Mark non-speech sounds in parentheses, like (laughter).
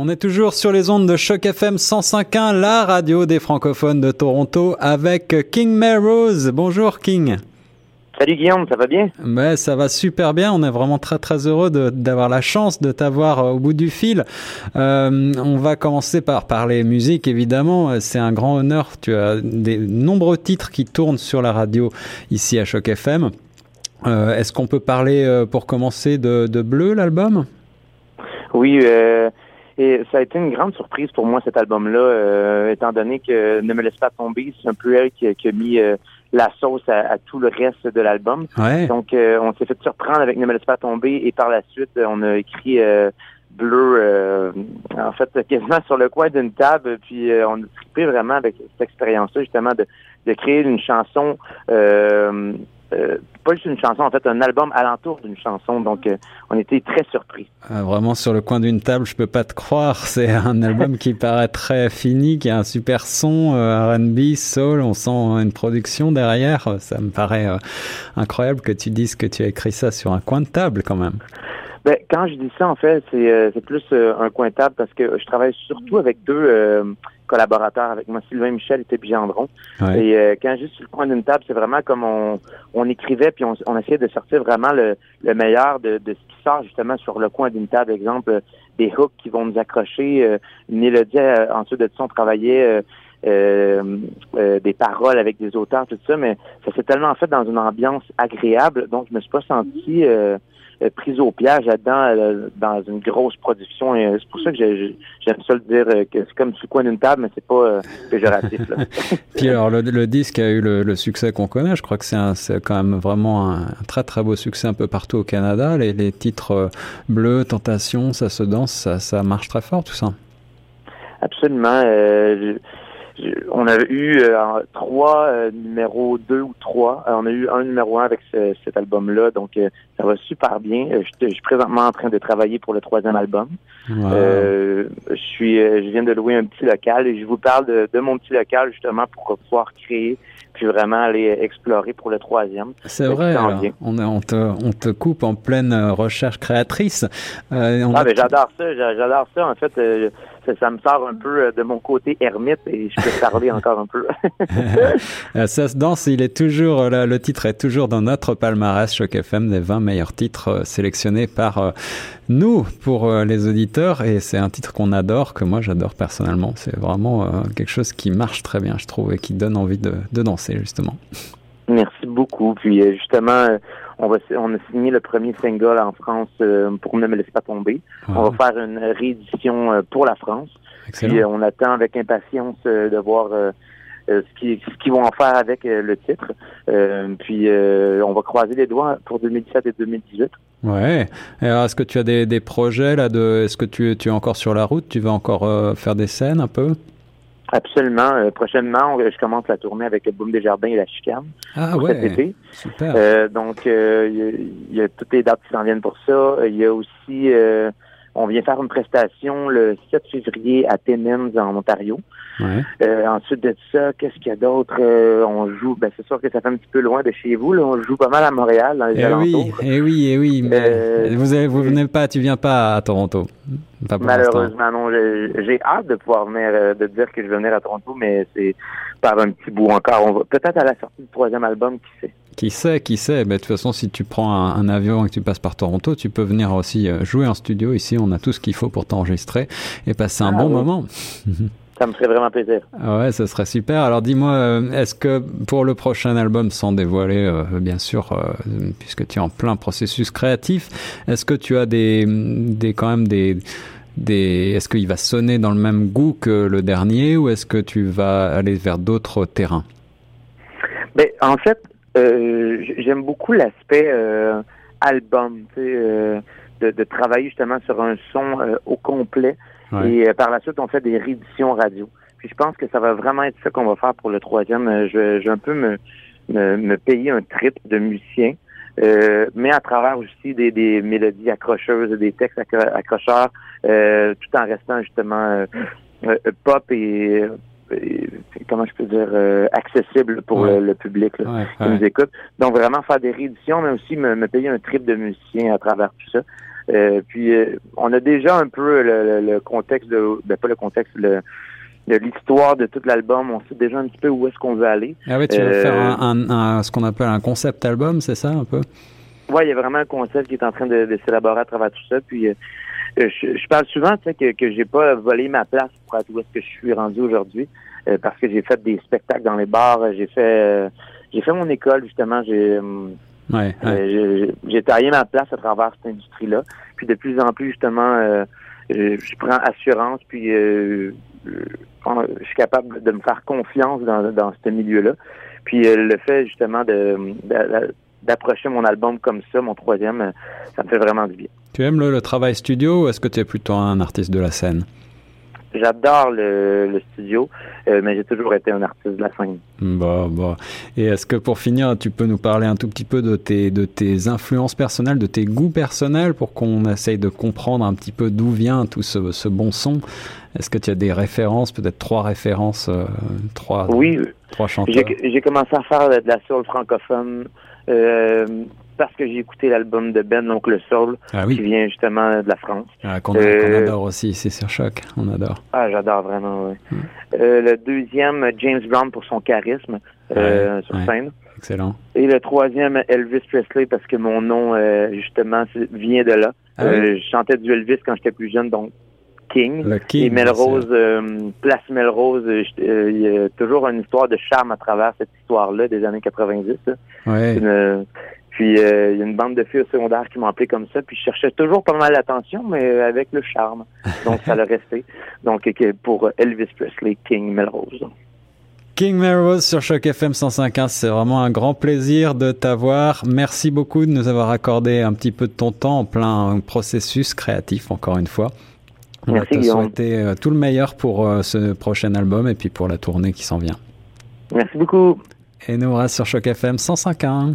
On est toujours sur les ondes de Choc FM 105.1, la radio des francophones de Toronto, avec King Melrose. Bonjour King. Salut Guillaume, ça va bien? Ben, ça va super bien. On est vraiment très très heureux d'avoir la chance de t'avoir euh, au bout du fil. Euh, on va commencer par parler musique, évidemment. C'est un grand honneur. Tu as des nombreux titres qui tournent sur la radio ici à Choc FM. Euh, Est-ce qu'on peut parler euh, pour commencer de, de Bleu, l'album? Oui, euh, et ça a été une grande surprise pour moi cet album-là, euh, étant donné que Ne me laisse pas tomber, c'est un peu elle qui, qui a mis euh, la sauce à, à, tout le reste de l'album. Ouais. Donc euh, on s'est fait surprendre avec Ne me laisse pas tomber et par la suite on a écrit bleu en fait quasiment sur le coin d'une table puis on a trippé vraiment avec cette expérience-là justement de, de créer une chanson euh, pas juste une chanson, en fait, un album alentour d'une chanson. Donc, euh, on était très surpris. Ah, vraiment sur le coin d'une table, je peux pas te croire. (laughs) C'est un album qui paraît très fini, qui a un super son, euh, R&B, soul. On sent une production derrière. Ça me paraît euh, incroyable que tu dises que tu as écrit ça sur un coin de table, quand même. Ben, quand je dis ça, en fait, c'est euh, plus euh, un coin de table parce que je travaille surtout avec deux euh, collaborateurs, avec moi, Sylvain Michel et Tébi Gendron. Ouais. Et euh, quand je dis sur le coin d'une table, c'est vraiment comme on, on écrivait puis on, on essayait de sortir vraiment le, le meilleur de, de ce qui sort justement sur le coin d'une table. Exemple, des hooks qui vont nous accrocher, euh, une mélodie, euh, ensuite de ça, on travaillait euh, euh, euh, des paroles avec des auteurs, tout ça, mais ça s'est tellement fait dans une ambiance agréable, donc je me suis pas senti prise au piège là-dedans euh, dans une grosse production. Euh, c'est pour ça que j'ai- j'aime ça le dire euh, que c'est comme sur le coin d'une table, mais c'est pas euh, péjoratif. Là. (laughs) Puis alors, le, le disque a eu le, le succès qu'on connaît. Je crois que c'est quand même vraiment un, très très beau succès un peu partout au Canada. Les, les titres euh, Bleu, Tentation, Ça se danse, ça, ça marche très fort tout ça. Absolument. euh, je- on a eu euh, trois euh, numéros deux ou trois. Euh, on a eu un numéro un avec ce- cet album-là, donc euh, ça va super bien. Je, je suis présentement en train de travailler pour le troisième album. Wow. Euh, je suis, euh, je viens de louer un petit local et je vous parle de, de mon petit local justement pour pouvoir créer puis vraiment aller explorer pour le troisième. C'est vrai, on, on, te, on te coupe en pleine recherche créatrice. Euh, on Ah, a- mais j'adore ça, j'a- j'adore ça. En fait, euh, ça, ça me sort un peu euh, de mon côté ermite et je peux parler encore un peu. (laughs) Ça se danse, il est toujours, euh, là, le titre est toujours dans notre palmarès Choc FM des 20 meilleurs titres euh, sélectionnés par nous pour les auditeurs et c'est un titre qu'on adore, que moi j'adore personnellement. C'est vraiment quelque chose qui marche très bien, je trouve, et qui donne envie de, de danser justement. Merci beaucoup. Puis justement, on va on a signé le premier single en France euh, pour Ne me laisse pas tomber. On va faire une réédition euh, pour la France. Puis excellent. euh, on attend avec impatience de voir ce qu'ils ce vont en faire avec le titre. Puis on va croiser les doigts pour 2017 et 2018. Ouais. Est-ce que tu as des, des projets là de, est-ce que tu, tu es encore sur la route, tu vas encore faire des scènes un peu? Absolument. Euh, prochainement, je commence la tournée avec le Boom des Jardins et la Chicane Ah pour cet été. super. Euh, donc, euh, il y, y a toutes les dates qui s'en viennent pour ça. Il y a aussi, euh, on vient faire une prestation le 7 février à Timmins, en Ontario. Ouais. Euh, ensuite de ça, qu'est-ce qu'il y a d'autre? Euh, on joue, ben c'est sûr que ça fait un petit peu loin de chez vous. Là. On joue pas mal à Montréal, dans les Eh oui, eh oui, eh oui. Mais Euh, vous, avez, vous venez pas, tu viens pas à Toronto. Pas. Malheureusement, non. J'ai hâte de pouvoir venir, euh, de dire que je vais venir à Toronto, mais c'est par un petit bout encore. Peut-être à la sortie du troisième album, qui sait? Qui sait, qui sait. Ben, de toute façon, si tu prends un, un avion et que tu passes par Toronto, tu peux venir aussi euh, jouer en studio. Ici, on a tout ce qu'il faut pour t'enregistrer et passer un Ah bon oui. moment. (laughs) Ça me ferait vraiment plaisir. Ouais, ça serait super. Alors dis-moi, euh, est-ce que pour le prochain album, sans dévoiler, euh, bien sûr, euh, puisque tu es en plein processus créatif, est-ce que tu as des, des quand même des des, est-ce qu'il va sonner dans le même goût que le dernier ou est-ce que tu vas aller vers d'autres terrains? Ben, en fait, euh, j'aime beaucoup l'aspect euh, album, tu sais, euh, de, de travailler justement sur un son euh, au complet. Ouais. Et par la suite, on fait des rééditions radio. Puis je pense que ça va vraiment être ça qu'on va faire pour le troisième. Je, vais- je vais un peu me, me, me payer un trip de musicien, euh, mais à travers aussi des, des mélodies accrocheuses, des textes accro- accrocheurs, euh, tout en restant justement euh, pop et comment je peux dire euh, accessible pour Ouais. le, le public là, Ouais, qui ouais. nous écoute. Donc vraiment faire des rééditions, mais aussi me, me payer un trip de musicien à travers tout ça. puis on a déjà un peu le, contexte de, ben, pas le contexte, le, de l'histoire de tout l'album. On sait déjà un petit peu où est-ce qu'on veut aller. Ah oui, tu veux faire un, ce qu'on appelle un concept album, c'est ça un peu? Oui, il y a vraiment un concept qui est en train de, s'élaborer à travers tout ça. Puis je, parle souvent tu sais, que, que j'ai pas volé ma place pour être où est-ce que je suis rendu aujourd'hui. parce que j'ai fait des spectacles dans les bars, j'ai fait j'ai fait mon école justement, j'ai Ouais, j'ai taillé ma place à travers cette industrie-là. Puis de plus en plus, justement, euh, je prends assurance, puis euh, je suis capable de me faire confiance dans, dans ce milieu-là. Puis euh, le fait justement de, d'approcher mon album comme ça, mon troisième, ça me fait vraiment du bien. Tu aimes le travail studio ou est-ce que tu es plutôt un artiste de la scène? J'adore le, studio, euh, mais j'ai toujours été un artiste de la scène. Bon, bon. Et est-ce que pour finir, tu peux nous parler un tout petit peu de tes, de tes influences personnelles, de tes goûts personnels, pour qu'on essaye de comprendre un petit peu d'où vient tout ce, ce bon son? Est-ce que tu as des références, peut-être trois références, euh, trois, oui, trois chanteurs? J'ai commencé à faire de la soul francophone. Euh, parce que j'ai écouté l'album de Ben, donc le Soul, ah qui vient justement de la France. Ah, qu'on euh, adore aussi, c'est sur choc, on adore. Ah, j'adore vraiment, oui. Euh, le deuxième, James Brown pour son charisme sur scène. Excellent. Et le troisième, Elvis Presley, parce que mon nom, justement, vient de là. Ah je chantais du Elvis quand j'étais plus jeune, donc King. Le King et Melrose, Place Melrose, il y a toujours une histoire de charme à travers cette histoire-là des années 90. Ouais. Puis euh, il y a une bande de filles au secondaire qui m'ont appelé comme ça, puis je cherchais toujours pas mal l'attention, mais avec le charme. Donc ça l'a (laughs) resté. Donc pour Elvis Presley, King Melrose. King Melrose sur Choc FM 105.1, c'est vraiment un grand plaisir de t'avoir. Merci beaucoup de nous avoir accordé un petit peu de ton temps en plein processus créatif, encore une fois. On Merci, va te souhaiter euh, tout le meilleur pour euh, ce prochain album et puis pour la tournée qui s'en vient. Merci beaucoup. Et nous, on reste sur Choc FM 105.1.